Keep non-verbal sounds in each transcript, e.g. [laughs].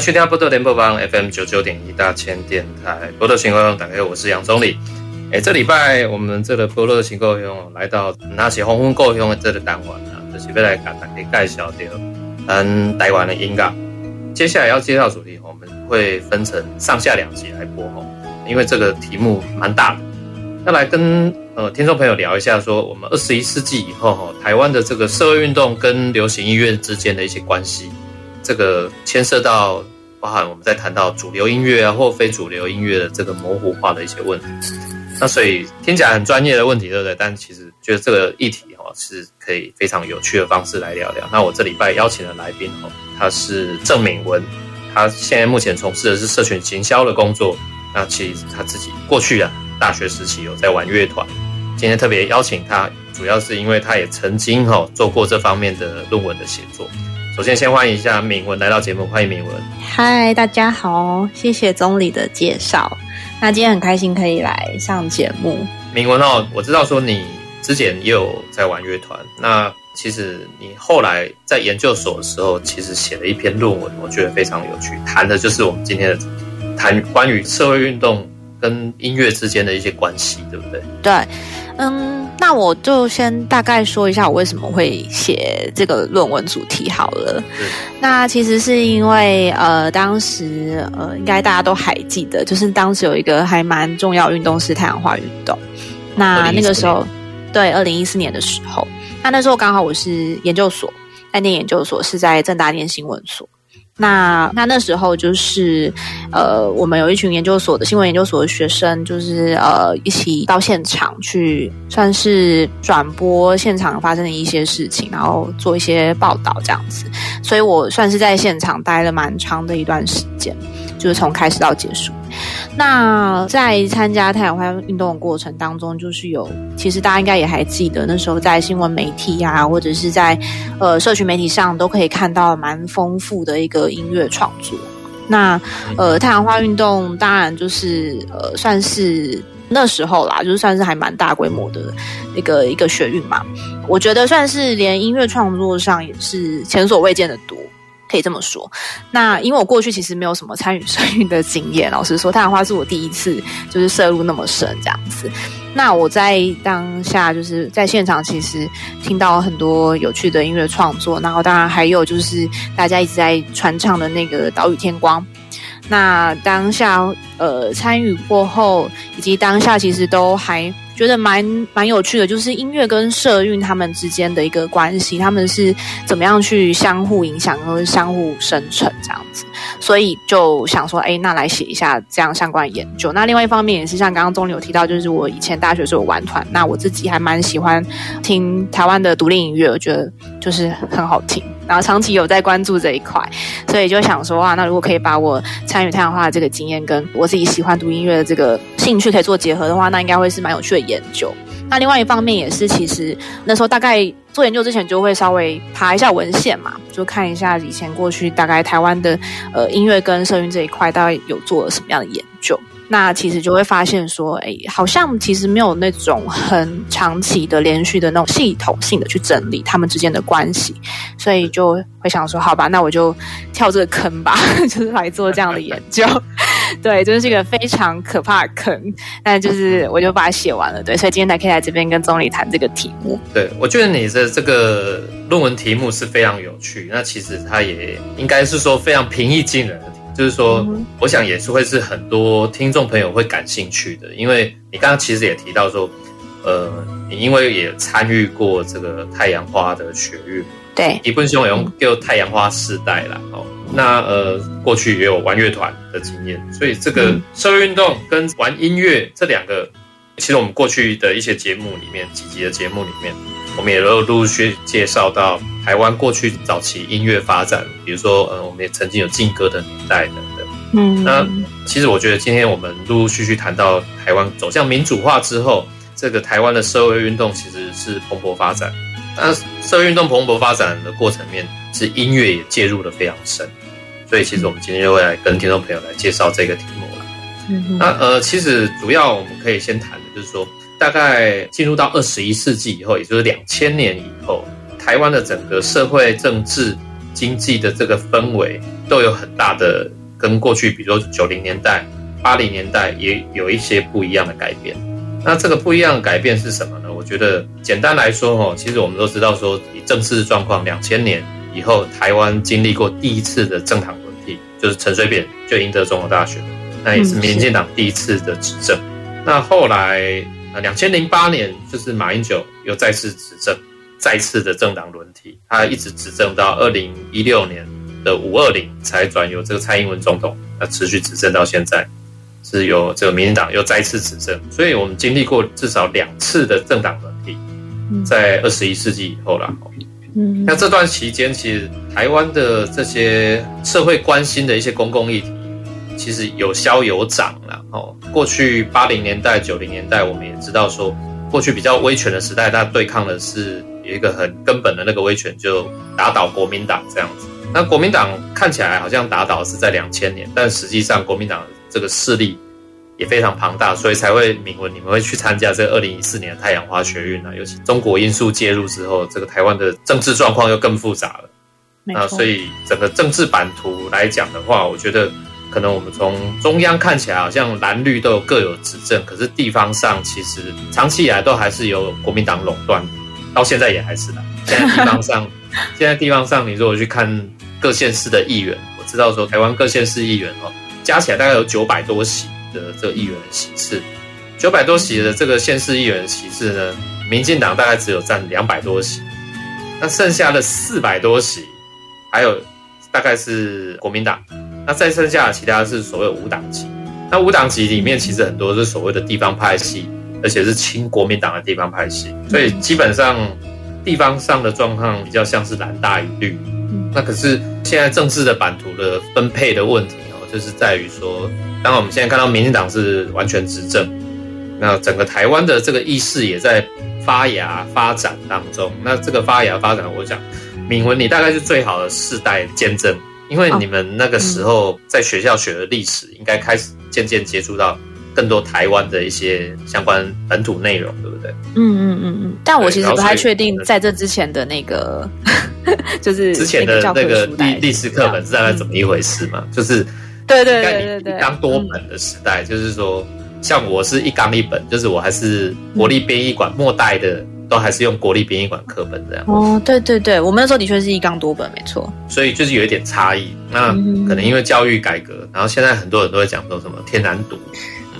迎收听波多联播网 FM 九九点一大千电台波多情况，大家好，我是杨总理。哎，这礼拜我们这个波多情况来到那些红红故乡的这个单元啊，就是要来给大家介绍到嗯台湾的音乐。接下来要介绍主题，我们会分成上下两集来播哦，因为这个题目蛮大的，要来跟呃听众朋友聊一下，说我们二十一世纪以后哈，台湾的这个社会运动跟流行音乐之间的一些关系。这个牵涉到包含我们在谈到主流音乐啊或非主流音乐的这个模糊化的一些问题，那所以听起来很专业的问题，对不对？但其实觉得这个议题哦是可以非常有趣的方式来聊聊。那我这礼拜邀请的来宾哦，他是郑敏文，他现在目前从事的是社群行销的工作。那其实他自己过去啊大学时期有在玩乐团，今天特别邀请他，主要是因为他也曾经哈做过这方面的论文的写作。首先，先欢迎一下敏文来到节目，欢迎敏文。嗨，大家好，谢谢总理的介绍。那今天很开心可以来上节目。敏文哦，我知道说你之前也有在玩乐团，那其实你后来在研究所的时候，其实写了一篇论文，我觉得非常有趣，谈的就是我们今天的主题，谈关于社会运动跟音乐之间的一些关系，对不对？对。嗯，那我就先大概说一下我为什么会写这个论文主题好了。那其实是因为呃，当时呃，应该大家都还记得，就是当时有一个还蛮重要运动是太阳花运动。那那个时候，对，二零一四年的时候，那那时候刚好我是研究所，在念研究所是在正大念新闻所。那那那时候就是，呃，我们有一群研究所的新闻研究所的学生，就是呃一起到现场去，算是转播现场发生的一些事情，然后做一些报道这样子。所以我算是在现场待了蛮长的一段时间，就是从开始到结束。那在参加太阳花运动的过程当中，就是有，其实大家应该也还记得，那时候在新闻媒体啊，或者是在呃社群媒体上，都可以看到蛮丰富的一个音乐创作。那呃太阳花运动当然就是呃算是那时候啦，就是算是还蛮大规模的一个一个学运嘛。我觉得算是连音乐创作上也是前所未见的多。可以这么说，那因为我过去其实没有什么参与 [laughs] 社运的经验，老实说，太阳花是我第一次就是摄入那么深这样子。那我在当下就是在现场，其实听到很多有趣的音乐创作，然后当然还有就是大家一直在传唱的那个《岛屿天光》。那当下呃参与过后，以及当下其实都还。觉得蛮蛮有趣的，就是音乐跟社运他们之间的一个关系，他们是怎么样去相互影响和相互生成这样子，所以就想说，哎，那来写一下这样相关的研究。那另外一方面也是像刚刚总理有提到，就是我以前大学时候有玩团，那我自己还蛮喜欢听台湾的独立音乐，我觉得就是很好听。然后长期有在关注这一块，所以就想说啊，那如果可以把我参与太阳花的这个经验，跟我自己喜欢读音乐的这个兴趣可以做结合的话，那应该会是蛮有趣的研究。那另外一方面也是，其实那时候大概做研究之前，就会稍微爬一下文献嘛，就看一下以前过去大概台湾的呃音乐跟社运这一块，大概有做了什么样的研究。那其实就会发现说，哎，好像其实没有那种很长期的、连续的那种系统性的去整理他们之间的关系，所以就会想说，好吧，那我就跳这个坑吧，[laughs] 就是来做这样的研究。[laughs] 对，就是一个非常可怕的坑，但就是我就把它写完了。对，所以今天才可以来这边跟总理谈这个题目。对，我觉得你的这个论文题目是非常有趣，那其实它也应该是说非常平易近人的。就是说，我想也是会是很多听众朋友会感兴趣的，因为你刚刚其实也提到说，呃，你因为也参与过这个太阳花的学运，对，一本兄也用叫太阳花世代啦。哦，那呃，过去也有玩乐团的经验，所以这个社会运动跟玩音乐这两个，其实我们过去的一些节目里面，几集的节目里面，我们也都陆续介绍到台湾过去早期音乐发展，比如说，呃，我们也曾经有劲歌的年代等等。嗯，那其实我觉得今天我们陆陆续续谈到台湾走向民主化之后，这个台湾的社会运动其实是蓬勃发展。那社会运动蓬勃发展的过程面，是音乐也介入的非常深。所以，其实我们今天就会来跟听众朋友来介绍这个题目了。嗯，那呃，其实主要我们可以先谈的就是说，大概进入到二十一世纪以后，也就是两千年以后，台湾的整个社会、政治、经济的这个氛围都有很大的。跟过去，比如说九零年代、八零年代也有一些不一样的改变。那这个不一样的改变是什么呢？我觉得简单来说，哦，其实我们都知道，说以政治状况，两千年以后，台湾经历过第一次的政党轮替，就是陈水扁就赢得总统大选，那也是民进党第一次的执政。那后来，呃，两千零八年就是马英九又再次执政，再次的政党轮替，他一直执政到二零一六年。的五二零才转由这个蔡英文总统，那持续执政到现在，是由这个民进党又再次执政，所以我们经历过至少两次的政党轮替，在二十一世纪以后啦。嗯，那这段期间，其实台湾的这些社会关心的一些公共议题，其实有消有长了。哦，过去八零年代、九零年代，我们也知道说，过去比较威权的时代，它对抗的是有一个很根本的那个威权，就打倒国民党这样子。那国民党看起来好像打倒是在两千年，但实际上国民党这个势力也非常庞大，所以才会铭文你们会去参加这个二零一四年的太阳花学运啊。尤其中国因素介入之后，这个台湾的政治状况又更复杂了。那所以整个政治版图来讲的话，我觉得可能我们从中央看起来好像蓝绿都有各有执政，可是地方上其实长期以来都还是由国民党垄断，到现在也还是的。现在地方上，[laughs] 现在地方上，你如果去看。各县市的议员，我知道说台湾各县市议员哦，加起来大概有九百多席的这个议员的席次，九百多席的这个县市议员的席次呢，民进党大概只有占两百多席，那剩下的四百多席，还有大概是国民党，那再剩下的其他是所谓五党籍，那五党籍里面其实很多是所谓的地方派系，而且是亲国民党的地方派系，所以基本上地方上的状况比较像是蓝大于绿。那可是现在政治的版图的分配的问题哦，就是在于说，当然我们现在看到民进党是完全执政，那整个台湾的这个意识也在发芽发展当中。那这个发芽发展，我想敏文你大概是最好的世代见证，因为你们那个时候在学校学的历史，应该开始渐渐接触到更多台湾的一些相关本土内容，对不对？嗯嗯嗯嗯。但我其实不太确定，在这之前的那个。就是之前的那个历历史课本是大概怎么一回事嘛？嗯、就是对对对对对，一纲多本的时代，就是说，像我是一纲一本，就是我还是国立编译馆末代的，都还是用国立编译馆课本这样。哦，对对对，我们那时候的确是一纲多本，没错。所以就是有一点差异。那可能因为教育改革，然后现在很多人都会讲说什么天然毒，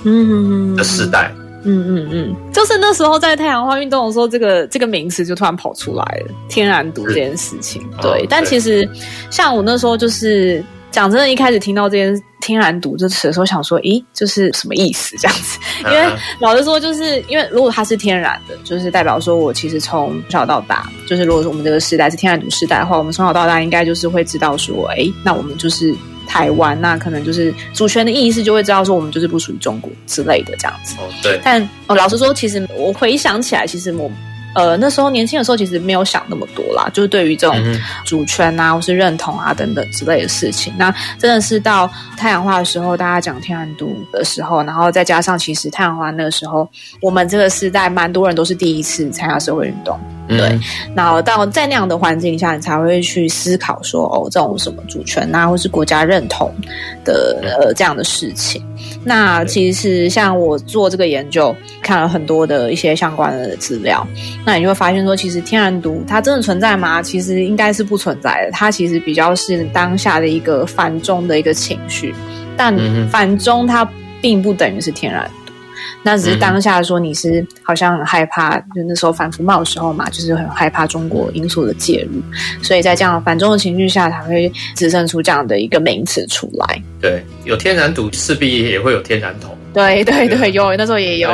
嗯的时代。嗯嗯嗯，就是那时候在太阳花运动的时候，这个这个名词就突然跑出来了，天然毒这件事情。对，但其实像我那时候就是讲真的，一开始听到这件“天然独”这词的时候，想说，咦，就是什么意思这样子？因为老实说，就是因为如果它是天然的，就是代表说我其实从小到大，就是如果说我们这个时代是天然独时代的话，我们从小到大应该就是会知道说，哎，那我们就是。台湾，那可能就是主权的意思，就会知道说我们就是不属于中国之类的这样子。哦，对。但哦，老实说，其实我回想起来，其实我。呃，那时候年轻的时候其实没有想那么多啦，就是对于这种主权啊，或是认同啊等等之类的事情。那真的是到太阳花的时候，大家讲天然独的时候，然后再加上其实太阳花那个时候，我们这个时代蛮多人都是第一次参加社会运动，对。嗯、然后到在那样的环境下，你才会去思考说，哦，这种什么主权啊，或是国家认同的呃这样的事情。那其实像我做这个研究，看了很多的一些相关的资料，那你就会发现说，其实天然毒它真的存在吗？其实应该是不存在的。它其实比较是当下的一个反中的一个情绪，但反中它并不等于是天然独。那只是当下说你是好像很害怕，就那时候反服贸的时候嘛，就是很害怕中国因素的介入，所以在这样反中的情绪下，才会滋生出这样的一个名词出来。对，有天然赌，势必也会有天然统。对对对，有那时候也有。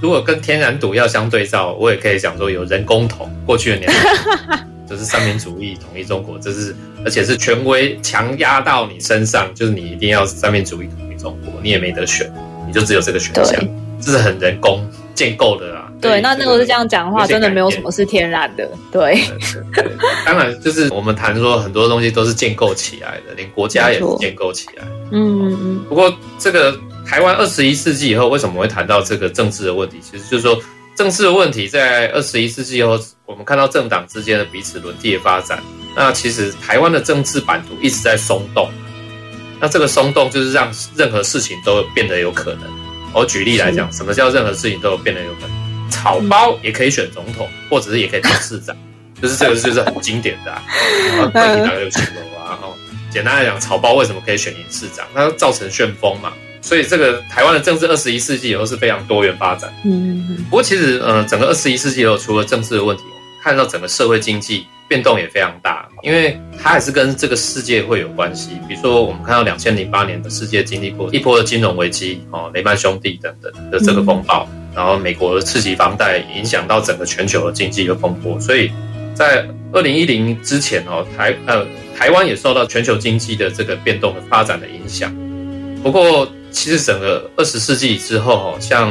如果跟天然毒要相对照，我也可以讲说有人工统，过去的年代 [laughs] 就是三民主义统一中国，这是而且是权威强压到你身上，就是你一定要三民主义统一中国，你也没得选，你就只有这个选项，这是很人工建构的啦。对，对那那如果是这样讲的话，真的没有什么是天然的。对，对对 [laughs] 当然就是我们谈说很多东西都是建构起来的，连国家也是建构起来。嗯嗯嗯。不过这个台湾二十一世纪以后为什么会谈到这个政治的问题？其实就是说政治的问题在二十一世纪以后，我们看到政党之间的彼此轮替的发展。那其实台湾的政治版图一直在松动。那这个松动就是让任何事情都变得有可能。我举例来讲，什么叫任何事情都有变得有可能？草包也可以选总统，或者是也可以当市长，就是这个就是很经典的啊。问题大概就清楚了。然后简单来讲，草包为什么可以选赢市长？它造成旋风嘛。所以这个台湾的政治二十一世纪以后是非常多元发展。嗯，不过其实呃，整个二十一世纪以后，除了政治的问题，看到整个社会经济变动也非常大，因为它还是跟这个世界会有关系。比如说，我们看到两千零八年的世界经历过一波的金融危机，哦，雷曼兄弟等等的这个风暴。然后美国的刺激房贷影响到整个全球的经济的风波，所以在二零一零之前哦，台呃台湾也受到全球经济的这个变动的发展的影响。不过，其实整个二十世纪之后哦，像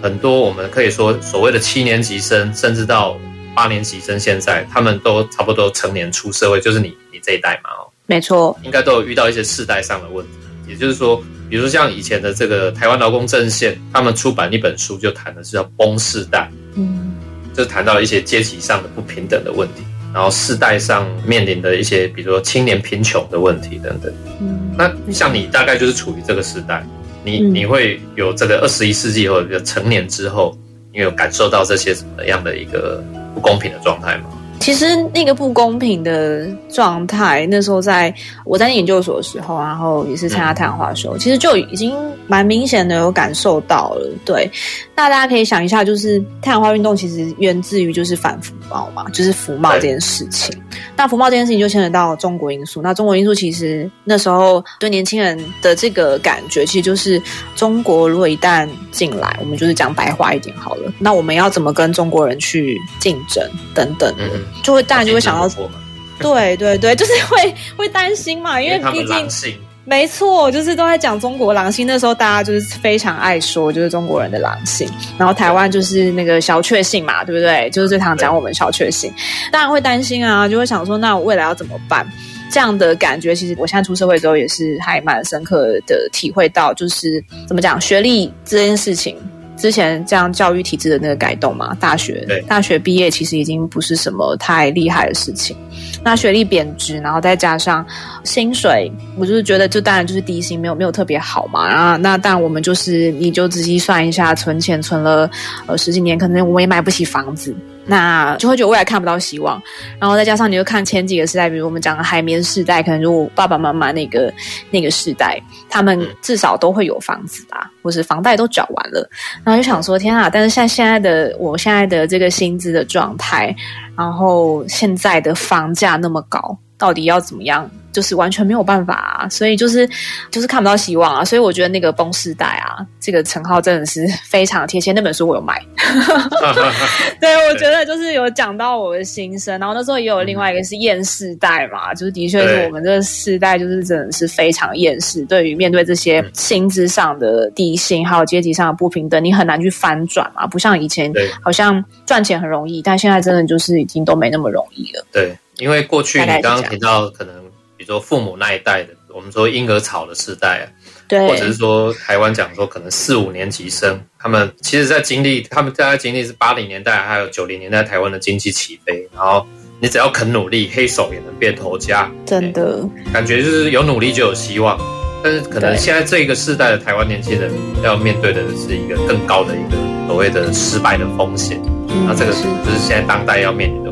很多我们可以说所谓的七年级生，甚至到八年级生，现在他们都差不多成年出社会，就是你你这一代嘛哦，没错，应该都有遇到一些世代上的问题，也就是说。比如说像以前的这个台湾劳工阵线，他们出版一本书，就谈的是叫“崩世代”，嗯，就谈到一些阶级上的不平等的问题，然后世代上面临的一些，比如说青年贫穷的问题等等。嗯，那像你大概就是处于这个时代，你你会有这个二十一世纪或者成年之后，你有感受到这些什么样的一个不公平的状态吗？其实那个不公平的状态，那时候在我在研究所的时候，然后也是参加太阳花的时候，其实就已经蛮明显的有感受到了。对，那大家可以想一下，就是太阳花运动其实源自于就是反服贸嘛，就是服贸这件事情。那服贸这件事情就牵扯到中国因素。那中国因素其实那时候对年轻人的这个感觉，其实就是中国如果一旦进来，我们就是讲白话一点好了，那我们要怎么跟中国人去竞争等等的。嗯就会当然就会想到，[laughs] 对对对，就是会 [laughs] 会担心嘛，因为毕竟没错，就是都在讲中国狼性。那时候大家就是非常爱说，就是中国人的狼性。然后台湾就是那个小确幸嘛，对不对？就是最常讲我们小确幸，当然会担心啊，就会想说，那我未来要怎么办？这样的感觉，其实我现在出社会之后也是还蛮深刻的体会到，就是怎么讲学历这件事情。之前这样教育体制的那个改动嘛，大学大学毕业其实已经不是什么太厉害的事情。那学历贬值，然后再加上薪水，我就是觉得这当然就是低薪，没有没有特别好嘛。然后那但我们就是你就仔细算一下，存钱存了呃十几年，可能我也买不起房子。那就会觉得未来看不到希望，然后再加上你又看前几个时代，比如我们讲的海绵时代，可能就我爸爸妈妈那个那个时代，他们至少都会有房子吧，或是房贷都缴完了，然后就想说天啊！但是像现在的我现在的这个薪资的状态，然后现在的房价那么高，到底要怎么样？就是完全没有办法啊，所以就是就是看不到希望啊，所以我觉得那个崩世代啊，这个称号真的是非常贴切。那本书我有买，[laughs] 对，我觉得就是有讲到我的心声。然后那时候也有另外一个是厌世代嘛，就是的确是我们这个世代就是真的是非常厌世，对于面对这些薪资上的低薪，还有阶级上的不平等，你很难去翻转嘛，不像以前好像赚钱很容易，但现在真的就是已经都没那么容易了。对，因为过去你刚刚提到可能。比如说父母那一代的，我们说婴儿潮的时代啊，对，或者是说台湾讲说可能四五年级生，他们其实在经历，他们大概经历是八零年代还有九零年代台湾的经济起飞，然后你只要肯努力，黑手也能变头家，真的，感觉就是有努力就有希望。但是可能现在这个世代的台湾年轻人要面对的是一个更高的一个所谓的失败的风险，那、嗯、这个就是现在当代要面临。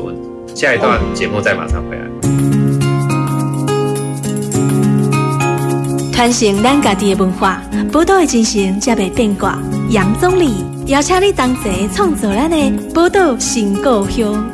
下一段节目再马上回来。传承咱家己的文化，宝岛的精神才袂变卦。杨总理邀请你同齐创作咱的宝岛新故乡。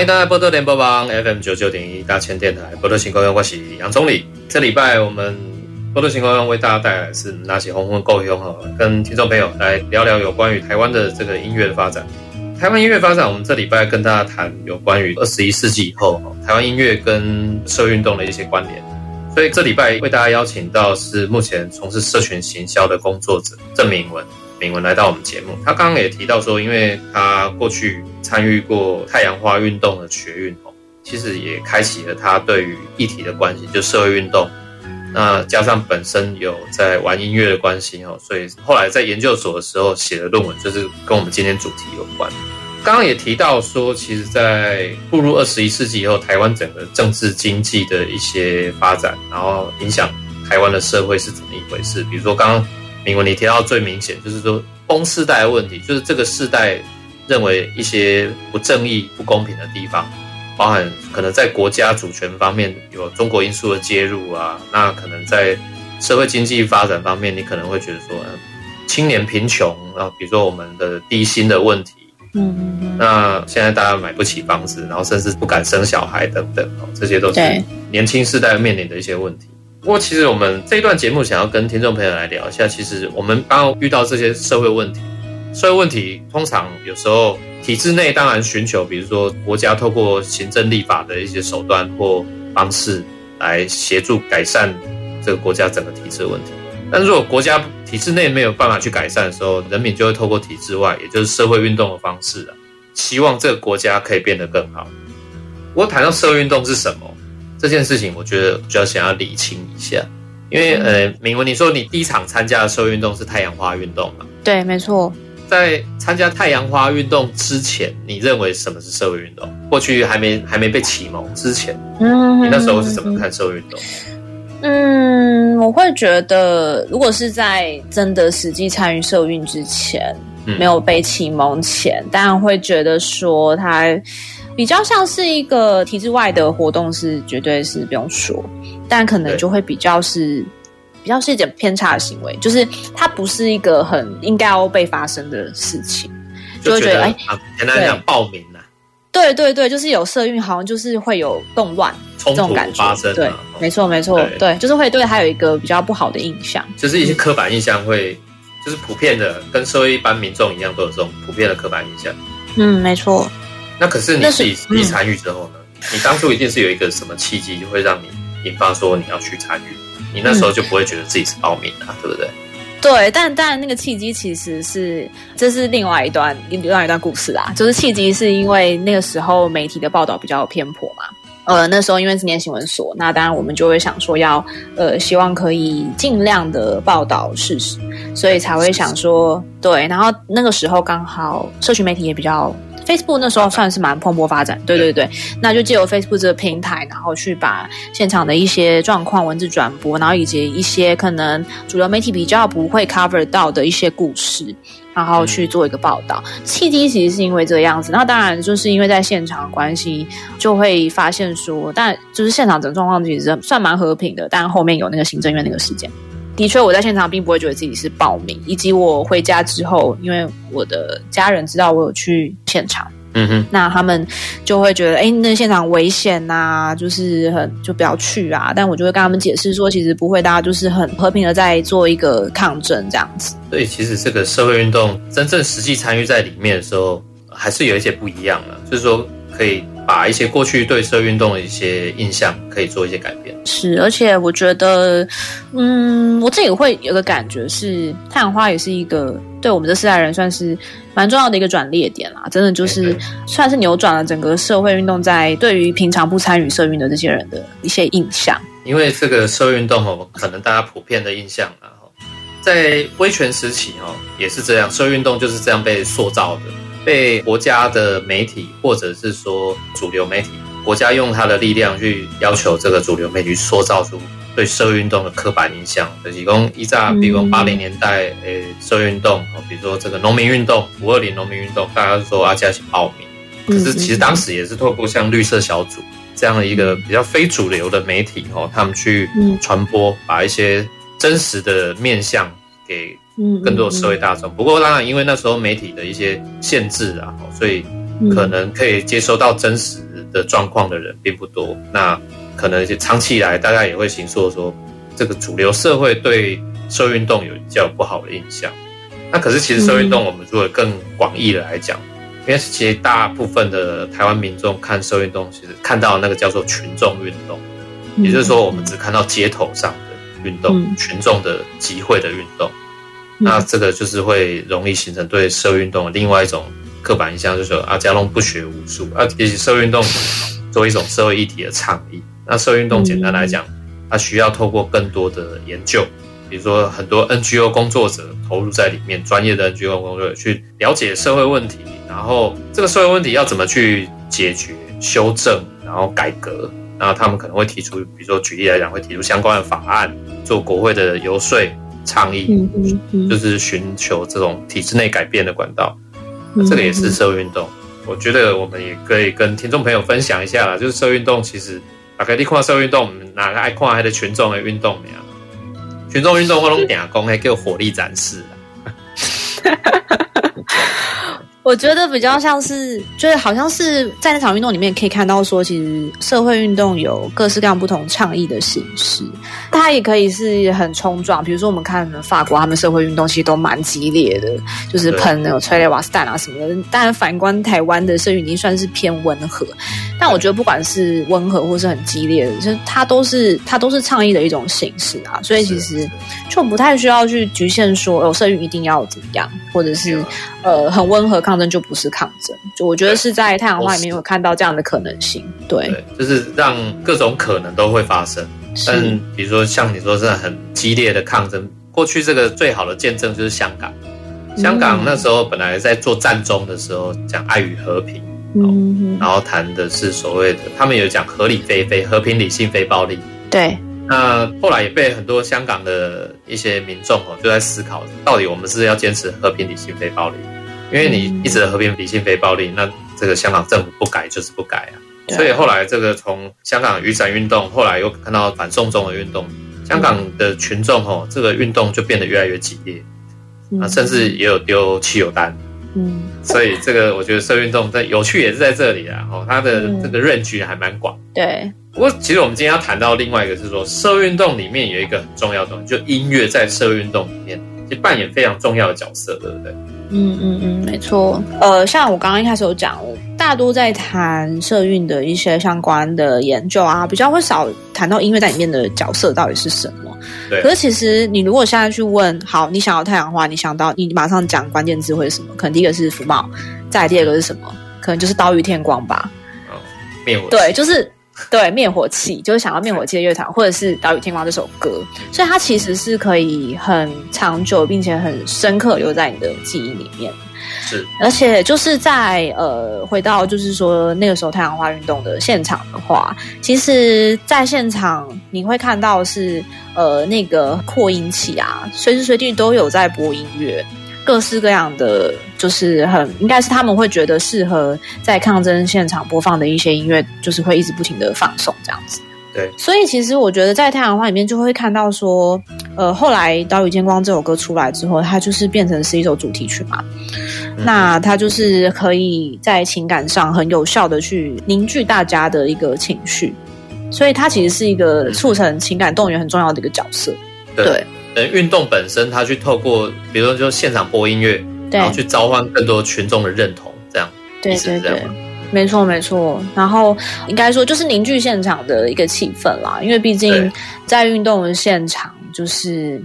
欢迎大家波多联播网 FM 九九点一大千电台波多情况用，我是杨宗理。这礼拜我们波多情况用为大家带来是那些红红够用哈，跟听众朋友来聊聊有关于台湾的这个音乐的发展。台湾音乐发展，我们这礼拜跟大家谈有关于二十一世纪以后台湾音乐跟社运动的一些关联。所以这礼拜为大家邀请到是目前从事社群行销的工作者郑铭文。铭文来到我们节目，他刚刚也提到说，因为他过去参与过太阳花运动的学运哦，其实也开启了他对于议题的关心，就社会运动。那加上本身有在玩音乐的关系哦，所以后来在研究所的时候写的论文，就是跟我们今天主题有关。刚刚也提到说，其实，在步入二十一世纪以后，台湾整个政治经济的一些发展，然后影响台湾的社会是怎么一回事？比如说刚刚。铭文，你提到最明显就是说，崩世代的问题，就是这个世代认为一些不正义、不公平的地方，包含可能在国家主权方面有中国因素的介入啊，那可能在社会经济发展方面，你可能会觉得说，嗯，青年贫穷啊，比如说我们的低薪的问题，嗯嗯嗯，那现在大家买不起房子，然后甚至不敢生小孩等等，哦，这些都是年轻世代面临的一些问题。不过，其实我们这一段节目想要跟听众朋友来聊一下，其实我们刚刚遇到这些社会问题，社会问题通常有时候体制内当然寻求，比如说国家透过行政立法的一些手段或方式来协助改善这个国家整个体制的问题。但如果国家体制内没有办法去改善的时候，人民就会透过体制外，也就是社会运动的方式啊，希望这个国家可以变得更好。不过谈到社会运动是什么？这件事情，我觉得就要想要理清一下，因为呃，明文，你说你第一场参加的社会运动是太阳花运动嘛？对，没错。在参加太阳花运动之前，你认为什么是社会运动？过去还没还没被启蒙之前，嗯，你那时候是怎么看社会运动？嗯，我会觉得，如果是在真的实际参与社运之前，嗯，没有被启蒙前，当然会觉得说他。比较像是一个体制外的活动，是绝对是不用说，但可能就会比较是比较是一点偏差的行为，就是它不是一个很应该要被发生的事情，就会觉得哎，简单讲报名了，对对对，就是有社运，好像就是会有动乱这种感觉发生，对，没错没错，对，就是会对他有一个比较不好的印象，就是一些刻板印象会，就是普遍的，跟社会一般民众一样，都有这种普遍的刻板印象，嗯，没错。那可是你自己实际参与之后呢？嗯、你当初一定是有一个什么契机，就会让你引发说你要去参与？你那时候就不会觉得自己是报名啊，嗯、对不对？对，但但那个契机其实是这是另外一段另外一段故事啦。就是契机是因为那个时候媒体的报道比较偏颇嘛。呃，那时候因为是念新闻所，那当然我们就会想说要呃，希望可以尽量的报道事实，所以才会想说对。然后那个时候刚好社群媒体也比较。Facebook 那时候算是蛮蓬勃发展，对对对，那就借由 Facebook 这个平台，然后去把现场的一些状况文字转播，然后以及一些可能主流媒体比较不会 cover 到的一些故事，然后去做一个报道。契机其实是因为这个样子，那当然就是因为在现场的关系，就会发现说，但就是现场整个状况其实算蛮和平的，但后面有那个行政院那个事件。的确，我在现场并不会觉得自己是报名，以及我回家之后，因为我的家人知道我有去现场，嗯哼，那他们就会觉得，哎，那现场危险呐、啊，就是很就不要去啊。但我就会跟他们解释说，其实不会，大家就是很和平的在做一个抗争这样子。所以，其实这个社会运动真正实际参与在里面的时候，还是有一些不一样的，就是说可以。把一些过去对社运动的一些印象可以做一些改变，是，而且我觉得，嗯，我自己会有个感觉是，太阳花也是一个对我们这四代人算是蛮重要的一个转捩点啦，真的就是算是扭转了整个社会运动在对于平常不参与社运的这些人的一些印象。因为这个社运动哦，可能大家普遍的印象啊，在威权时期哦，也是这样，社运动就是这样被塑造的。被国家的媒体，或者是说主流媒体，国家用他的力量去要求这个主流媒体塑造出对社会运动的刻板印象。就是讲一战，比如八零年代诶社会运动，比如说这个农民运动，五二零农民运动，大家都说啊，加起报名。可是其实当时也是透过像绿色小组这样的一个比较非主流的媒体哦，他们去传播，把一些真实的面相给。更多的社会大众，不过当然，因为那时候媒体的一些限制啊，所以可能可以接收到真实的状况的人并不多。那可能长期以来，大家也会形塑说，这个主流社会对社会运动有比较不好的印象。那可是其实社会运动，我们如果更广义的来讲，嗯、因为其实大部分的台湾民众看社会运动，其实看到那个叫做群众运动，也就是说，我们只看到街头上的运动、嗯、群众的集会的运动。那这个就是会容易形成对社会运动的另外一种刻板印象，就是说啊，加隆不学无术啊。其实社会运动作为一种社会议题的倡议，那社会运动简单来讲，它需要透过更多的研究，比如说很多 NGO 工作者投入在里面，专业的 NGO 工作者去了解社会问题，然后这个社会问题要怎么去解决、修正，然后改革，那他们可能会提出，比如说举例来讲，会提出相关的法案，做国会的游说。倡议就是寻求这种体制内改变的管道，这个也是社会运动。我觉得我们也可以跟听众朋友分享一下啦，就是社会运动其实大概你看社会运动，哪个爱看还的群众的运动呀？群众运动我拢定讲还叫火力展示。[laughs] 我觉得比较像是，就是好像是在那场运动里面可以看到说，其实社会运动有各式各样不同倡议的形式，它也可以是很冲撞。比如说我们看法国，他们社会运动其实都蛮激烈的，就是喷那个催泪瓦斯弹啊什么的。当然反观台湾的社运已经算是偏温和，但我觉得不管是温和或是很激烈的，就是它都是它都是倡议的一种形式啊。所以其实就不太需要去局限说，哦，社运一定要怎么样，或者是呃很温和抗。就不是抗争，就我觉得是在太阳花里面有看到这样的可能性，对，对，就是让各种可能都会发生。但比如说像你说是很激烈的抗争，过去这个最好的见证就是香港。香港那时候本来在做战中的时候讲爱与和平，嗯，然后谈的是所谓的他们有讲合理非非和平理性非暴力，对。那后来也被很多香港的一些民众哦就在思考，到底我们是要坚持和平理性非暴力？因为你一直和平、理性、非暴力，那这个香港政府不改就是不改啊。所以后来这个从香港雨伞运动，后来又看到反送中的运动，香港的群众吼，这个运动就变得越来越激烈，啊，甚至也有丢汽油弹。嗯，所以这个我觉得社运动在有趣也是在这里啊，哦，它的这个 range 还蛮广。对。不过其实我们今天要谈到另外一个是说，社运动里面有一个很重要的东西，就音乐在社运动里面就扮演非常重要的角色，对不对？嗯嗯嗯，没错。呃，像我刚刚一开始有讲，大多在谈社运的一些相关的研究啊，比较会少谈到音乐在里面的角色到底是什么。对。可是其实你如果现在去问，好，你想要太阳花，你想到你马上讲关键字会是什么？可能第一个是福茂，再第二个是什么？可能就是刀与天光吧。哦，灭火。对，就是。[laughs] 对，灭火器就是想要灭火器的乐团，或者是《岛屿天光》这首歌，所以它其实是可以很长久，并且很深刻留在你的记忆里面。是，而且就是在呃，回到就是说那个时候太阳花运动的现场的话，其实，在现场你会看到是呃那个扩音器啊，随时随地都有在播音乐。各式各样的，就是很应该是他们会觉得适合在抗争现场播放的一些音乐，就是会一直不停的放送这样子。对，所以其实我觉得在太阳花里面就会看到说，呃，后来《岛屿天光》这首歌出来之后，它就是变成是一首主题曲嘛。嗯、那它就是可以在情感上很有效的去凝聚大家的一个情绪，所以它其实是一个促成情感动员很重要的一个角色。对。对呃，运动本身，它去透过，比如说就现场播音乐，然后去召唤更多群众的认同，这样，对对对，没错没错。然后应该说就是凝聚现场的一个气氛啦，因为毕竟在运动的现场，就是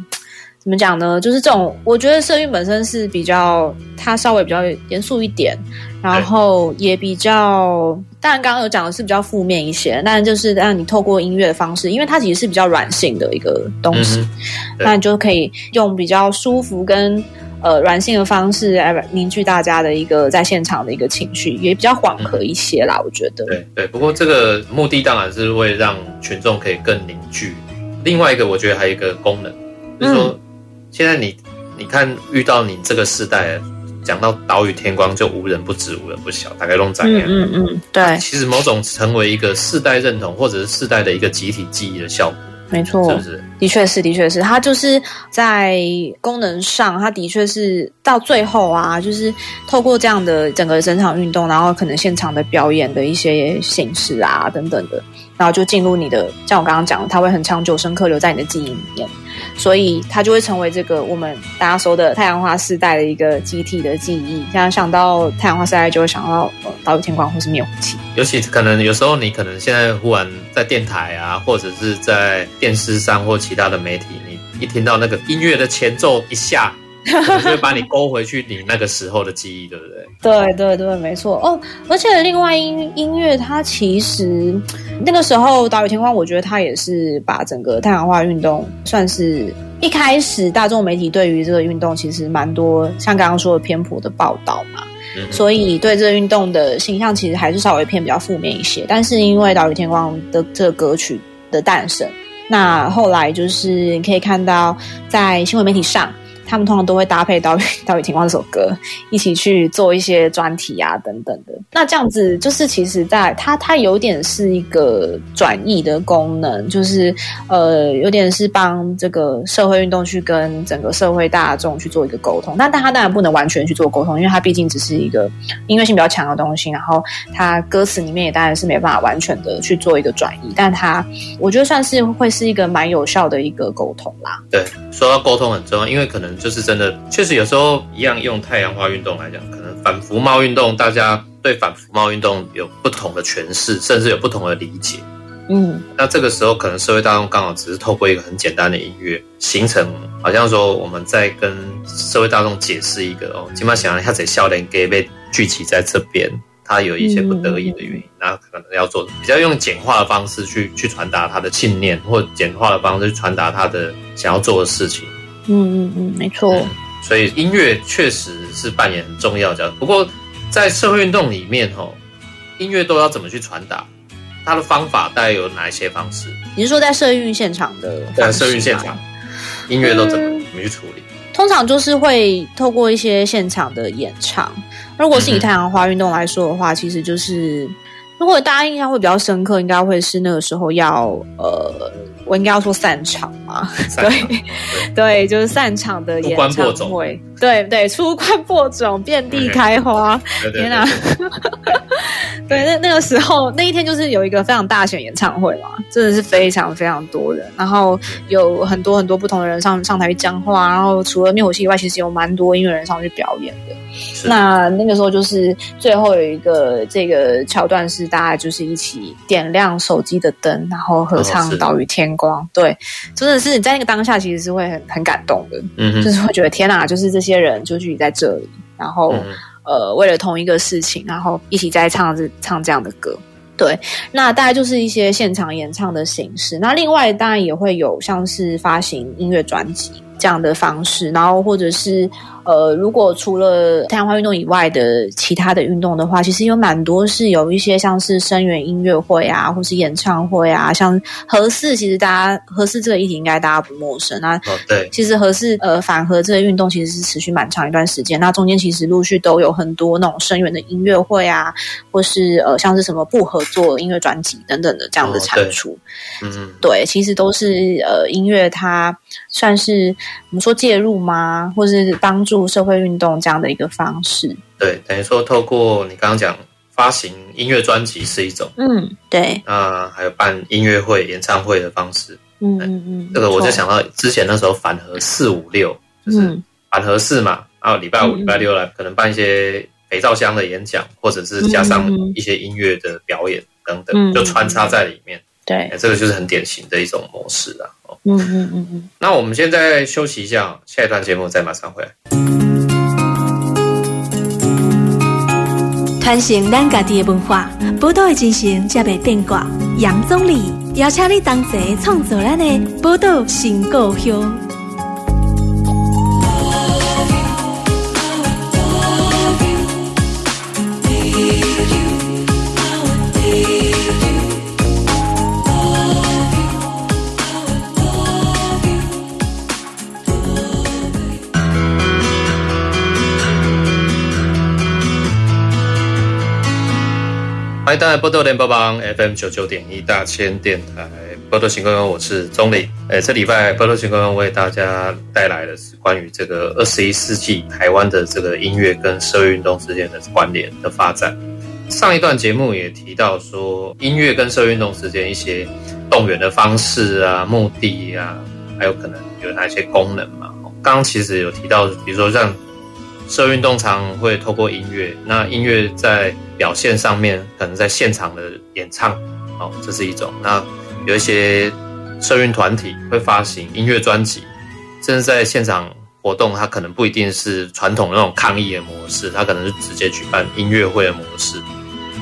怎么讲呢？就是这种，我觉得社运本身是比较，它稍微比较严肃一点。然后也比较，当然刚刚有讲的是比较负面一些，但就是让你透过音乐的方式，因为它其实是比较软性的一个东西，嗯、那你就可以用比较舒服跟呃软性的方式来凝聚大家的一个在现场的一个情绪，也比较缓和一些啦，嗯、我觉得。对对，不过这个目的当然是为了让群众可以更凝聚。另外一个，我觉得还有一个功能，就是说，嗯、现在你你看遇到你这个时代。讲到岛屿天光，就无人不知，无人不晓，大概弄怎样？嗯嗯嗯，对。其实某种成为一个世代认同，或者是世代的一个集体记忆的效果，没错，是不是？的确是，的确是，它就是在功能上，它的确是到最后啊，就是透过这样的整个整场运动，然后可能现场的表演的一些形式啊等等的，然后就进入你的，像我刚刚讲的，它会很长久深刻留在你的记忆里面。所以它就会成为这个我们大家说的太阳花世代的一个集体的记忆。像想到太阳花世代，就会想到呃岛屿天光或是灭火器。尤其可能有时候你可能现在忽然在电台啊，或者是在电视上或其他的媒体，你一听到那个音乐的前奏一下。[laughs] 就会把你勾回去你那个时候的记忆，对不对？对对对，没错哦。而且另外音音乐，它其实那个时候岛屿天光，我觉得它也是把整个太阳花运动算是一开始大众媒体对于这个运动其实蛮多，像刚刚说的偏颇的报道嘛，嗯、所以对这个运动的形象其实还是稍微偏比较负面一些。但是因为岛屿天光的这个歌曲的诞生，那后来就是你可以看到在新闻媒体上。他们通常都会搭配岛屿岛屿天光这首歌，一起去做一些专题啊等等的。那这样子就是其实在它它有点是一个转译的功能，就是呃有点是帮这个社会运动去跟整个社会大众去做一个沟通。但但它当然不能完全去做沟通，因为它毕竟只是一个音乐性比较强的东西。然后它歌词里面也当然是没办法完全的去做一个转译，但它我觉得算是会是一个蛮有效的一个沟通啦。对，说到沟通很重要，因为可能。就是真的，确实有时候一样用太阳花运动来讲，可能反服贸运动，大家对反服贸运动有不同的诠释，甚至有不同的理解。嗯，那这个时候可能社会大众刚好只是透过一个很简单的音乐，形成好像说我们在跟社会大众解释一个哦，起码想让他在笑脸给被聚集在这边，他有一些不得已的原因，那、嗯、可能要做比较用简化的方式去去传达他的信念，或简化的方式去传达他的想要做的事情。嗯嗯嗯，没错、嗯。所以音乐确实是扮演很重要的角色。不过在社会运动里面，吼，音乐都要怎么去传达？它的方法大概有哪一些方式？你是说在社运现场的？在社运现场，音乐都怎么、嗯、怎么去处理？通常就是会透过一些现场的演唱。如果是以太阳花运动来说的话，嗯、其实就是如果大家印象会比较深刻，应该会是那个时候要呃。我应该要说散场嘛？对 [laughs] 对，对，就是散场的演唱会。对对，出关破种，遍地开花。天哪！对，[laughs] [laughs] 那那个时候那一天就是有一个非常大型演唱会嘛，真的是非常非常多人，然后有很多很多不同的人上上台去讲话，然后除了灭火器以外，其实有蛮多音乐人上去表演的。那那个时候就是最后有一个这个桥段是大家就是一起点亮手机的灯，然后合唱《岛屿天光》。哦。对，真的是你在那个当下其实是会很很感动的，嗯哼，就是会觉得天哪，就是这些人就聚集在这里，然后、嗯、呃为了同一个事情，然后一起在唱这唱这样的歌。对，那大概就是一些现场演唱的形式。那另外当然也会有像是发行音乐专辑这样的方式，然后或者是。呃，如果除了太阳花运动以外的其他的运动的话，其实有蛮多是有一些像是声援音乐会啊，或是演唱会啊，像合适，其实大家合适这个议题应该大家不陌生啊。哦，对，其实合适呃反核这个运动其实是持续蛮长一段时间，那中间其实陆续都有很多那种声援的音乐会啊，或是呃像是什么不合作音乐专辑等等的这样的产出。哦，嗯，对，其实都是呃音乐它算是我们说介入吗，或是帮助。社会运动这样的一个方式，对，等于说透过你刚刚讲发行音乐专辑是一种，嗯，对，那还有办音乐会、演唱会的方式，嗯嗯嗯，这个我就想到之前那时候反核四五六，就是反核四嘛，然后礼拜五、礼拜六来可能办一些肥皂箱的演讲，或者是加上一些音乐的表演等等，就穿插在里面，对，这个就是很典型的一种模式啊。嗯嗯嗯嗯，那我们现在休息一下，下一段节目再马上回来。传承咱家己的文化，宝岛的精神才袂变卦。杨总理邀请你同齐创作咱的宝岛新故乡。大家波多联播网 FM 九九点一大千电台波多情况，我是钟林。诶，这礼拜波多情况为大家带来的是关于这个二十一世纪台湾的这个音乐跟社会运动之间的关联的发展。上一段节目也提到说，音乐跟社会运动之间一些动员的方式啊、目的啊，还有可能有哪些功能嘛？刚刚其实有提到，比如说像社运动常会透过音乐，那音乐在表现上面，可能在现场的演唱，哦，这是一种。那有一些社运团体会发行音乐专辑，甚至在现场活动，它可能不一定是传统那种抗议的模式，它可能是直接举办音乐会的模式。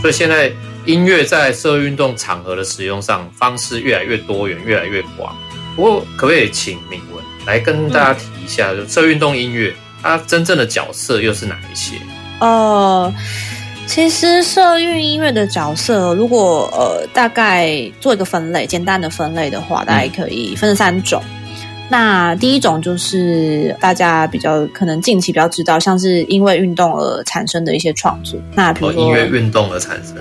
所以现在音乐在社运动场合的使用上方式越来越多元，越来越广。不过，可不可以请敏文来跟大家提一下，就社运动音乐它真正的角色又是哪一些？哦、呃，其实社运音乐的角色，如果呃大概做一个分类，简单的分类的话，大概可以分成三种。嗯那第一种就是大家比较可能近期比较知道，像是因为运动而产生的一些创作。那比如说音乐运动而产生，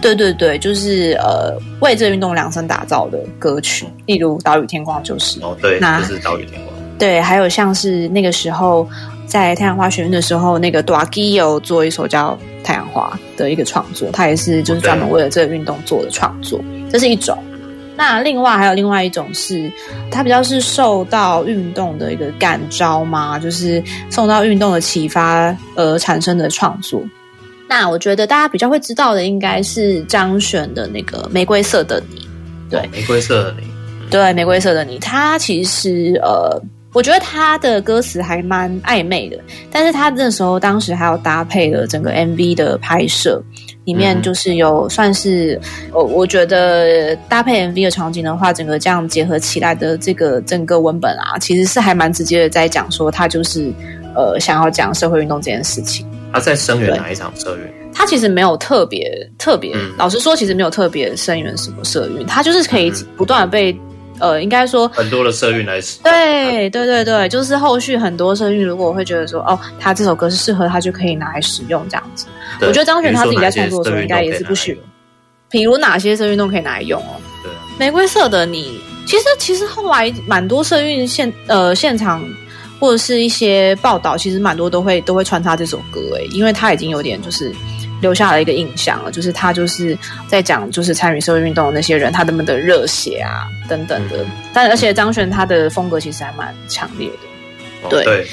对对对，就是呃为这运动量身打造的歌曲，例如《岛屿天光》就是哦，对，那就是《岛屿天光》。对，还有像是那个时候在太阳花学院的时候，那个大支有做一首叫《太阳花》的一个创作，他也是就是专门为了这个运动做的创作，这是一种。那另外还有另外一种是，它比较是受到运动的一个感召嘛，就是受到运动的启发而产生的创作。那我觉得大家比较会知道的应该是张悬的那个《玫瑰色的你》，对，哦，玫瑰色的你，对，《玫瑰色的你》，它其实呃，我觉得他的歌词还蛮暧昧的，但是他那时候当时还有搭配了整个 MV 的拍摄。里面就是有算是，我我觉得搭配 MV 的场景的话，整个这样结合起来的这个整个文本啊，其实是还蛮直接的在讲说，他就是呃想要讲社会运动这件事情。他在声援哪一场社运？他其实没有特别特别，嗯、老实说，其实没有特别声援什么社运，他就是可以不断的被。呃，应该说很多的社运来使对对对对，就是后续很多社运，如果我会觉得说，哦，他这首歌是适合他，就可以拿来使用这样子。我觉得张悬他自己在创作的时候，应该也是不许。比如哪些社运动可以拿来用哦？对，玫瑰色的你，其实其实后来蛮多社运现呃现场或者是一些报道，其实蛮多都会都会穿插这首歌诶，因为它已经有点就是。留下了一个印象了，就是他就是在讲，就是参与社会运动的那些人，他们的热血啊等等的。但而且张悬他的风格其实还蛮强烈的，对、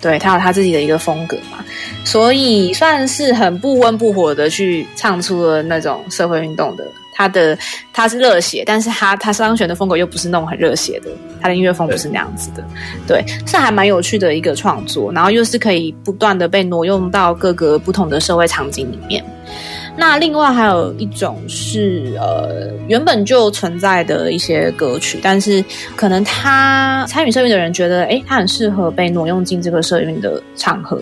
对，他有他自己的一个风格嘛，所以算是很不温不火的去唱出了那种社会运动的。他的他是热血，但是他他张悬的风格又不是那种很热血的，他的音乐风不是那样子的，对，是还蛮有趣的一个创作，然后又是可以不断的被挪用到各个不同的社会场景里面。那另外还有一种是呃原本就存在的一些歌曲，但是可能他参与社运的人觉得，诶，他很适合被挪用进这个社运的场合。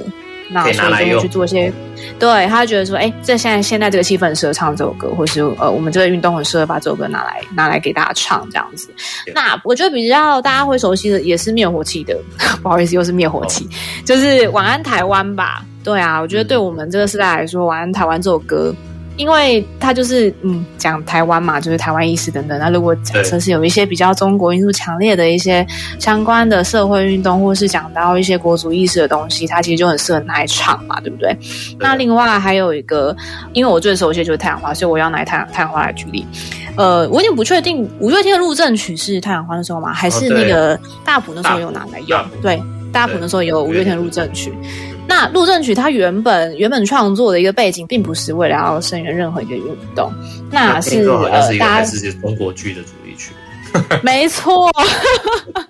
那所以就会去做一些，对，他觉得说，哎、欸，这现在现在这个气氛很适合唱这首歌，或是呃，我们这个运动很适合把这首歌拿来拿来给大家唱这样子。那我觉得比较大家会熟悉的也是灭火器的，[laughs] 不好意思，又是灭火器，哦、就是《晚安台湾》吧？对啊，我觉得对我们这个时代来说，《晚安台湾》这首歌。因为他就是嗯讲台湾嘛，就是台湾意识等等。那如果假设是有一些比较中国因素强烈的一些相关的社会运动，或是讲到一些国族意识的东西，它其实就很适合拿来唱嘛，对不对？对。那另外还有一个，因为我最熟悉的就是太阳花，所以我要拿太阳太阳花来举例。呃，我有点不确定五月天的入阵曲是太阳花的时候吗？还是那个大埔那时候有拿来用？对，大埔那时候有五月天入阵曲。那入阵曲它原本原本创作的一个背景，并不是为了要声援任何一个运动，那是呃，大家是中国剧的主题曲，[laughs] 没错，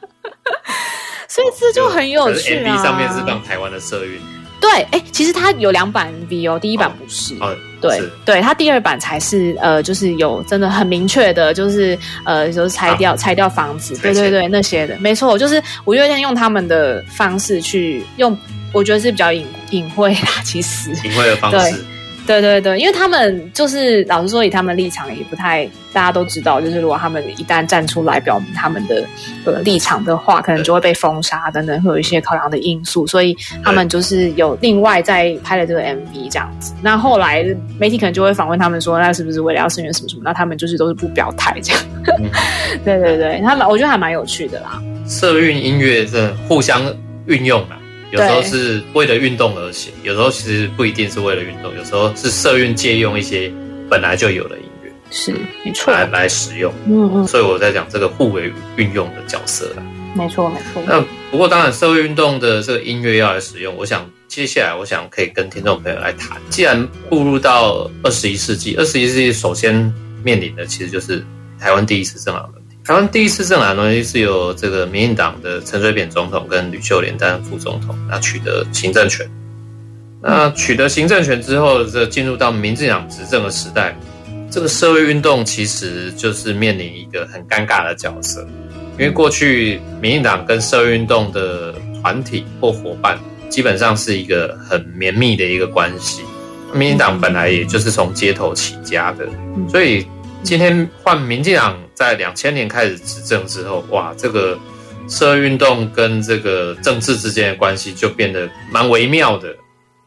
[laughs] 所以这就很有趣啊。MV 上面是当台湾的社运，对，哎、欸，其实它有两版 MV 哦，第一版不是，哦，对对，它第二版才是呃，就是有真的很明确的，就是呃，就是拆掉、啊、拆掉房子，对对对，那些的，没错，就是五月天用他们的方式去用。我觉得是比较隐隐晦啦，其实隐晦的方式，对对对对，因为他们就是老实说，以他们立场也不太，大家都知道，就是如果他们一旦站出来表明他们的呃立场的话，可能就会被封杀等等，会有一些考量的因素，所以他们就是有另外在拍了这个 MV 这样子。那后来媒体可能就会访问他们说，那是不是为了要声援什么什么？那他们就是都是不表态这样。嗯、[laughs] 对对对，他们我觉得还蛮有趣的啦。社运音乐是互相运用的。有时候是为了运动而写，有时候其实不一定是为了运动，有时候是社运借用一些本来就有的音乐，是没错，来来使用，嗯嗯，所以我在讲这个互为运用的角色啦，没错没错。那不过当然，社会运动的这个音乐要来使用，我想接下来我想可以跟听众朋友来谈，既然步入到二十一世纪，二十一世纪首先面临的其实就是台湾第一次政党的。台湾第一次政党轮替是由这个民进党的陈水扁总统跟吕秀莲担任副总统，那取得行政权。那取得行政权之后，这进入到民进党执政的时代，这个社会运动其实就是面临一个很尴尬的角色，因为过去民进党跟社会运动的团体或伙伴基本上是一个很绵密的一个关系。民进党本来也就是从街头起家的，所以今天换民进党。在两千年开始执政之后，哇，这个社会运动跟这个政治之间的关系就变得蛮微妙的。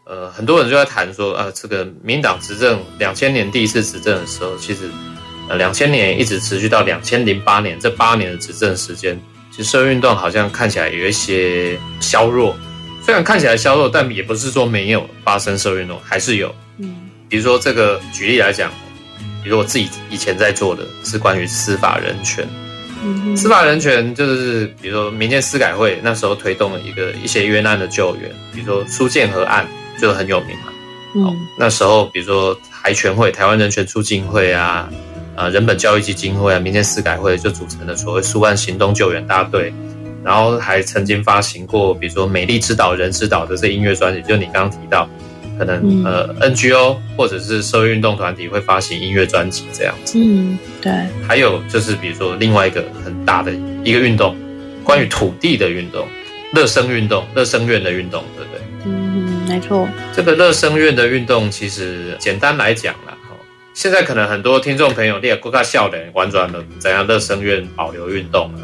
呃，很多人就在谈说，啊，这个民党执政两千年第一次执政的时候，其实呃两千年一直持续到两千零八年，这八年的执政时间，其实社会运动好像看起来有一些削弱。虽然看起来削弱，但也不是说没有发生社会运动，还是有。嗯，比如说这个举例来讲。比如我自己以前在做的是关于司法人权，嗯，司法人权就是比如说民间司改会那时候推动了一个一些冤案的救援，比如说苏建和案就很有名嘛，嗯，那时候比如说台全会、台湾人权促进会啊，啊人本教育基金会啊，民间司改会就组成了所谓苏案行动救援大队，然后还曾经发行过比如说美丽之岛、人之岛的这音乐专辑，就你刚刚提到。可能、嗯、呃，NGO 或者是社会运动团体会发行音乐专辑这样子。嗯，对。还有就是，比如说另外一个很大的一个运动，关于土地的运动，乐生运动，乐生院的运动，对不对？嗯，没错。这个乐生院的运动，其实简单来讲啦，现在可能很多听众朋友你也不太晓得，完全的怎样乐生院保留运动了。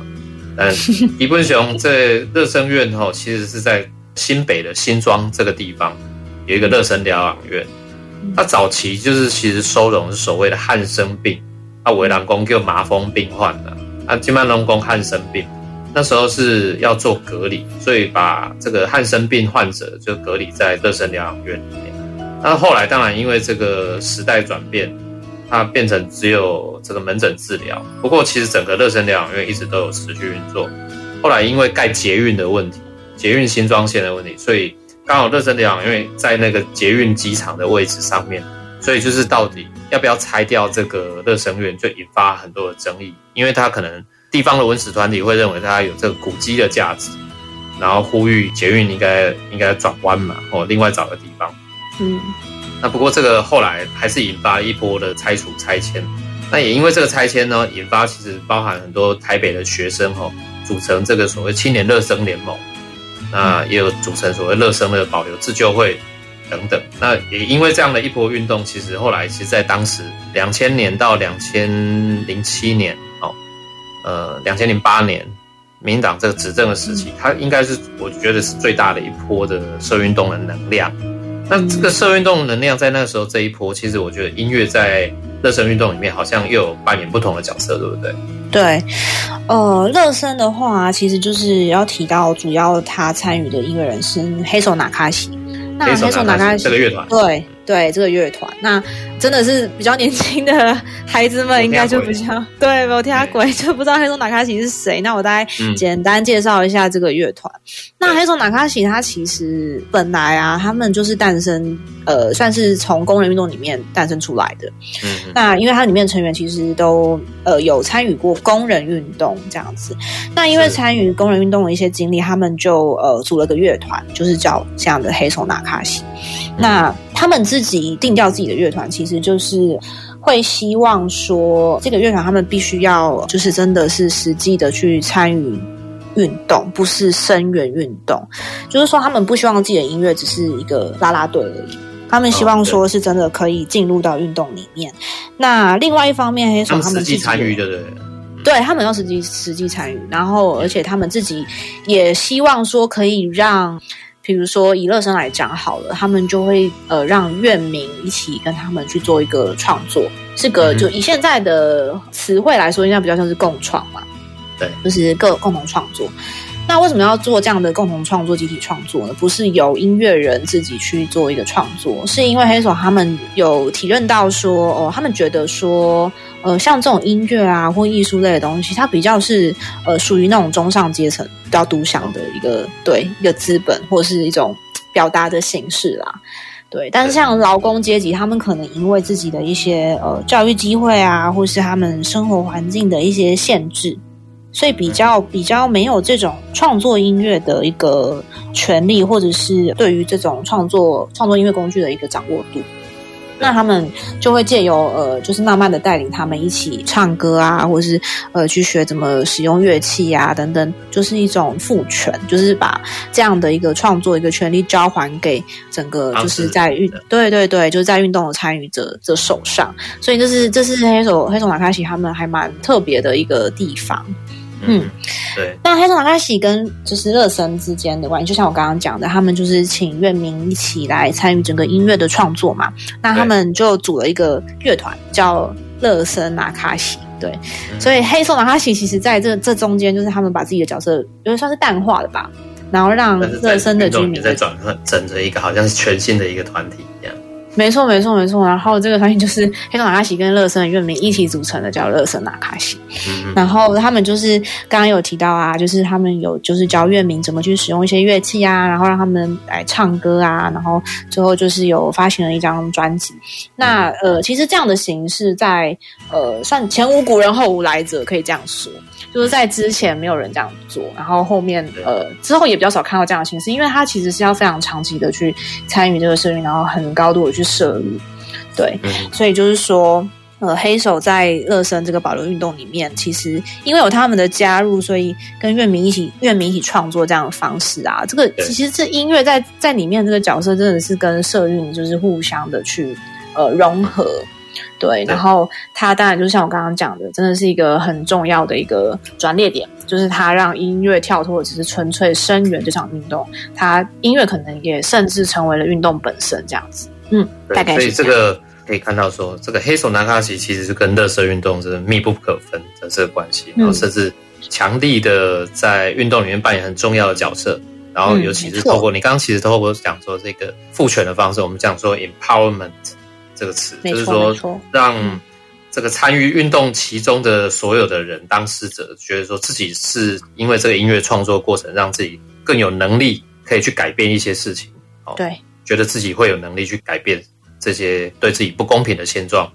但基本上这乐生院哈，其实是在新北的新庄这个地方。有一个乐生疗养院，它早期就是其实收容是所谓的汉生病，啊，围栏工就麻风病患的，啊，金曼龙宫汉生病，那时候是要做隔离，所以把这个汉生病患者就隔离在乐生疗养院里面。那后来当然因为这个时代转变，它变成只有这个门诊治疗。不过其实整个乐生疗养院一直都有持续运作。后来因为盖捷运的问题，捷运新庄线的问题，所以。刚好乐生疗养，因为在那个捷运机场的位置上面，所以就是到底要不要拆掉这个乐生院，就引发很多的争议。因为它可能地方的文史团体会认为它有这个古迹的价值，然后呼吁捷运应该应该转弯嘛，或另外找个地方。嗯，那不过这个后来还是引发一波的拆除拆迁。那也因为这个拆迁呢，引发其实包含很多台北的学生哦，组成这个所谓青年乐生联盟。那也有组成所谓乐生的保留自救会等等。那也因为这样的一波运动，其实后来其实，在当时两千年到两千零七年，哦，呃，两千零八年，民进党这个执政的时期，它应该是我觉得是最大的一波的社运动的能量。那这个社运动能量在那时候这一波，其实我觉得音乐在乐生运动里面好像又有扮演不同的角色，对不对？对，呃，乐生的话，其实就是要提到主要他参与的音乐人是黑手拿卡西。那黑手拿卡西这个乐团，对对，这个乐团，那真的是比较年轻的 [laughs] 孩子们应该就比较对，没有听鬼就不知道黑手那卡西是谁。那我大概简单介绍一下这个乐团。嗯、那黑手那卡西他其实本来啊，他们就是诞生，呃，算是从工人运动里面诞生出来的。嗯，那因为它里面成员其实都呃有参与过工人运动这样子。那因为参与工人运动的一些经历，他们就呃组了个乐团，就是叫这样的黑手那卡西。嗯、那他们自己定调自己的乐团，其实就是会希望说，这个乐团他们必须要就是真的是实际的去参与。运动不是声援运动，就是说他们不希望自己的音乐只是一个啦啦队而已。他们希望说是真的可以进入到运动里面。哦、那另外一方面，黑手他们自己参与的对，对他们要实际实际参与，然后而且他们自己也希望说可以让。比如说以乐生来讲好了，他们就会呃让院民一起跟他们去做一个创作，是个就以现在的词汇来说，应该比较像是共创嘛，对，就是各共同创作。那为什么要做这样的共同创作、集体创作呢？不是由音乐人自己去做一个创作，是因为黑手他们有体认到说，哦，他们觉得说，呃，像这种音乐啊或艺术类的东西，它比较是呃属于那种中上阶层比较独享的一个对一个资本或是一种表达的形式啦。对，但是像劳工阶级，他们可能因为自己的一些呃教育机会啊，或是他们生活环境的一些限制。所以比较比较没有这种创作音乐的一个权利，或者是对于这种创作创作音乐工具的一个掌握度，那他们就会借由呃，就是慢慢的带领他们一起唱歌啊，或者是呃去学怎么使用乐器啊等等，就是一种赋权，就是把这样的一个创作一个权利交还给整个就是在运对对对，就是在运动的参与者的手上。所以这是这是黑手黑手马卡西他们还蛮特别的一个地方。嗯，对。那黑手那卡西跟就是乐生之间的关系，就像我刚刚讲的，他们就是请乐民一起来参与整个音乐的创作嘛。那他们就组了一个乐团，叫乐生那卡西。对，嗯、所以黑手那卡西其实在这这中间，就是他们把自己的角色，有点算是淡化了吧，然后让乐生的居民在转整成一个好像是全新的一个团体一样。没错，没错，没错。然后这个团体就是黑手那卡西跟乐生的乐民一起组成的，叫乐生纳卡西。嗯、然后他们就是刚刚有提到啊，就是他们有就是教乐民怎么去使用一些乐器啊，然后让他们来唱歌啊，然后最后就是有发行了一张专辑。那呃，其实这样的形式在呃算前无古人后无来者，可以这样说。就是在之前没有人这样做，然后后面呃之后也比较少看到这样的形式，因为他其实是要非常长期的去参与这个社运，然后很高度的去摄入，对，嗯、所以就是说呃黑手在乐生这个保留运动里面，其实因为有他们的加入，所以跟乐迷一起乐迷一起创作这样的方式啊，这个其实这音乐在在里面这个角色真的是跟社运就是互相的去呃融合。对，然后他当然就像我刚刚讲的，真的是一个很重要的一个转捩点，就是他让音乐跳脱只是纯粹声援这场运动，他音乐可能也甚至成为了运动本身这样子。嗯，对大概是。所以这个可以看到说，这个黑手拿卡西其实是跟垃圾运动是密不可分的这个关系，然后甚至强力的在运动里面扮演很重要的角色。然后尤其是透过、嗯、你刚刚其实透过讲说这个赋权的方式，我们讲说 empowerment。这个词就是说，让这个参与运动其中的所有的人，当事者觉得说自己是因为这个音乐创作过程，让自己更有能力可以去改变一些事情。哦，对，觉得自己会有能力去改变这些对自己不公平的现状。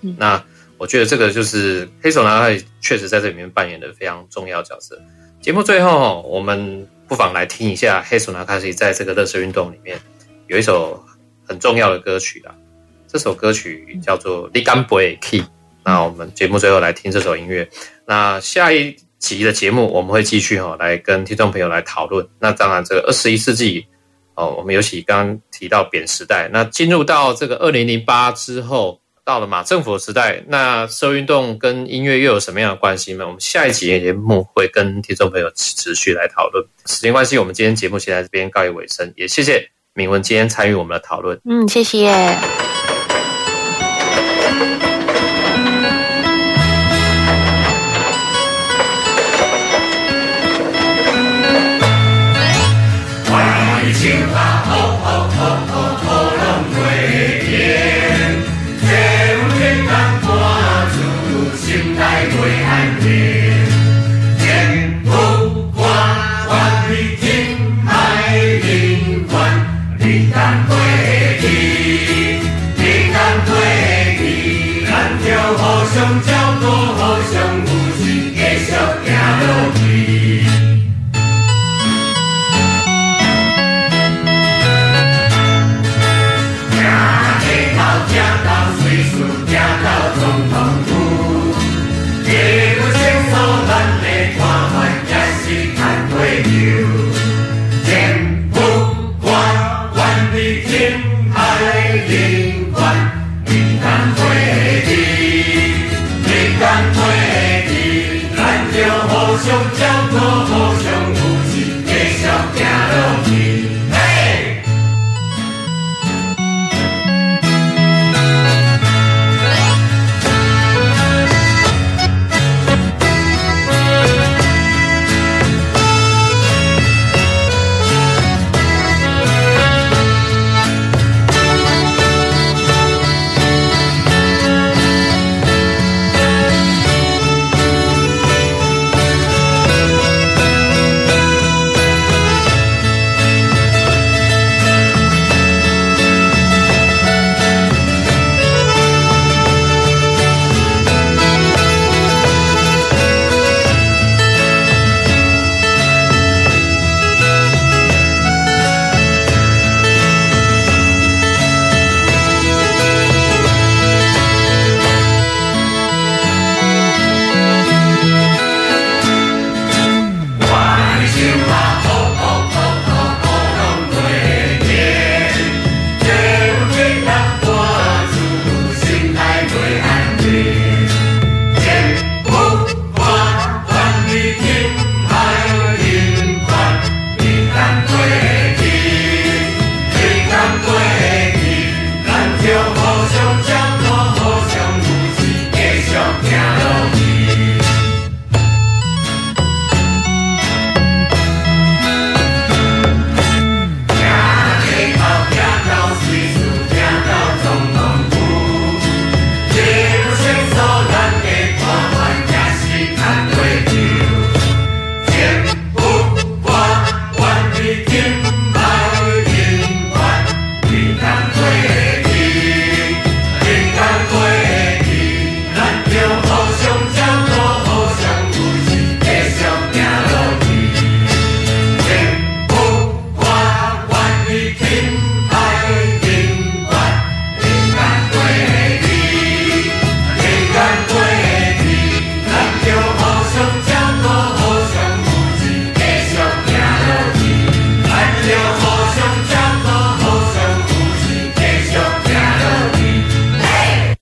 嗯，那我觉得这个就是黑手那卡西确实在这里面扮演的非常重要的角色。节目最后，我们不妨来听一下黑手那卡西在这个垃圾运动里面有一首很重要的歌曲啦。这首歌曲叫做《你敢不会去》。那我们节目最后来听这首音乐。那下一集的节目我们会继续哈，来跟听众朋友来讨论。那当然，这个二十一世纪哦，我们尤其刚刚提到扁时代，那进入到这个二零零八之后，到了马政府时代，那社运动跟音乐又有什么样的关系呢？我们下一集节目会跟听众朋友持续来讨论。时间关系，我们今天节目先在这边告一尾声，也谢谢敏文今天参与我们的讨论。嗯，谢谢。